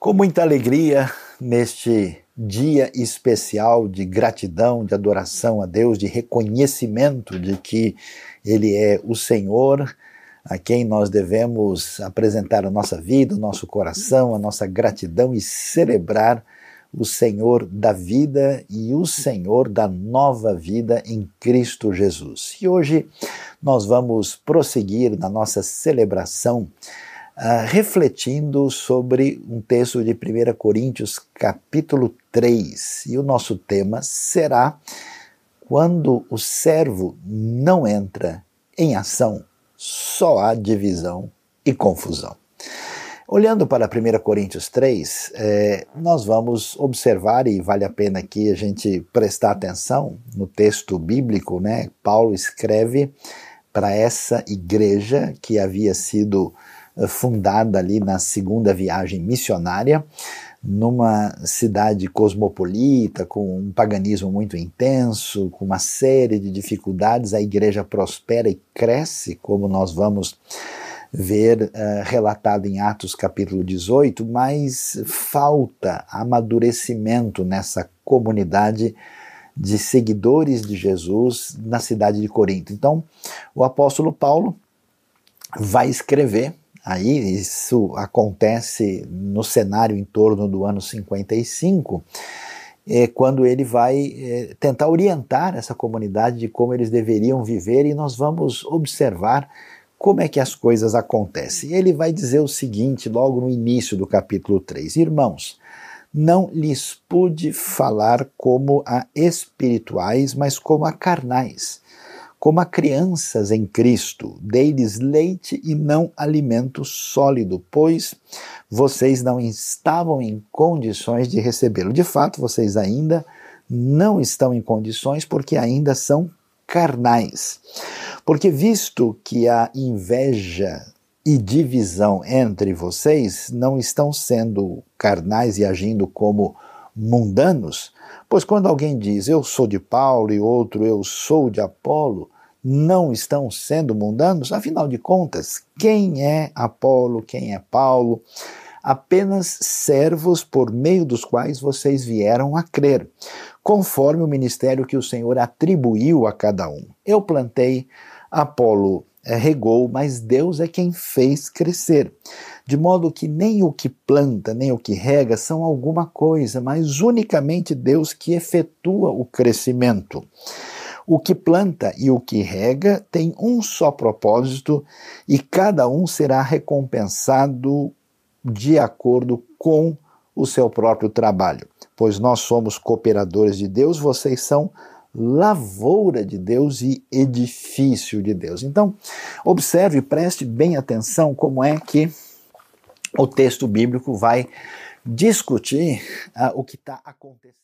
Com muita alegria neste dia especial de gratidão, de adoração a Deus, de reconhecimento de que Ele é o Senhor, a quem nós devemos apresentar a nossa vida, o nosso coração, a nossa gratidão e celebrar o Senhor da vida e o Senhor da nova vida em Cristo Jesus. E hoje nós vamos prosseguir na nossa celebração uh, refletindo sobre um texto de 1 Coríntios, capítulo 3. E o nosso tema será quando o servo não entra em ação, só há divisão e confusão. Olhando para 1 Coríntios 3, é, nós vamos observar, e vale a pena aqui a gente prestar atenção no texto bíblico, né? Paulo escreve para essa igreja que havia sido eh, fundada ali na segunda viagem missionária, numa cidade cosmopolita, com um paganismo muito intenso, com uma série de dificuldades, a igreja prospera e cresce, como nós vamos ver uh, relatado em Atos capítulo 18, mas falta amadurecimento nessa comunidade de seguidores de Jesus na cidade de Corinto. Então, o apóstolo Paulo vai escrever, aí isso acontece no cenário em torno do ano 55, é, quando ele vai é, tentar orientar essa comunidade de como eles deveriam viver, e nós vamos observar como é que as coisas acontecem. Ele vai dizer o seguinte, logo no início do capítulo 3: Irmãos, não lhes pude falar como a espirituais, mas como a carnais, como a crianças em Cristo. Dei-lhes leite e não alimento sólido, pois vocês não estavam em condições de recebê-lo. De fato, vocês ainda não estão em condições porque ainda são carnais. Porque, visto que a inveja e divisão entre vocês não estão sendo carnais e agindo como mundanos, pois quando alguém diz eu sou de Paulo e outro eu sou de Apolo, não estão sendo mundanos? Afinal de contas, quem é Apolo, quem é Paulo? Apenas servos por meio dos quais vocês vieram a crer, conforme o ministério que o Senhor atribuiu a cada um. Eu plantei, Apolo é, regou, mas Deus é quem fez crescer. De modo que nem o que planta, nem o que rega são alguma coisa, mas unicamente Deus que efetua o crescimento. O que planta e o que rega tem um só propósito e cada um será recompensado de acordo com o seu próprio trabalho. Pois nós somos cooperadores de Deus, vocês são lavoura de Deus e edifício de Deus. Então, observe, preste bem atenção como é que o texto bíblico vai discutir uh, o que está acontecendo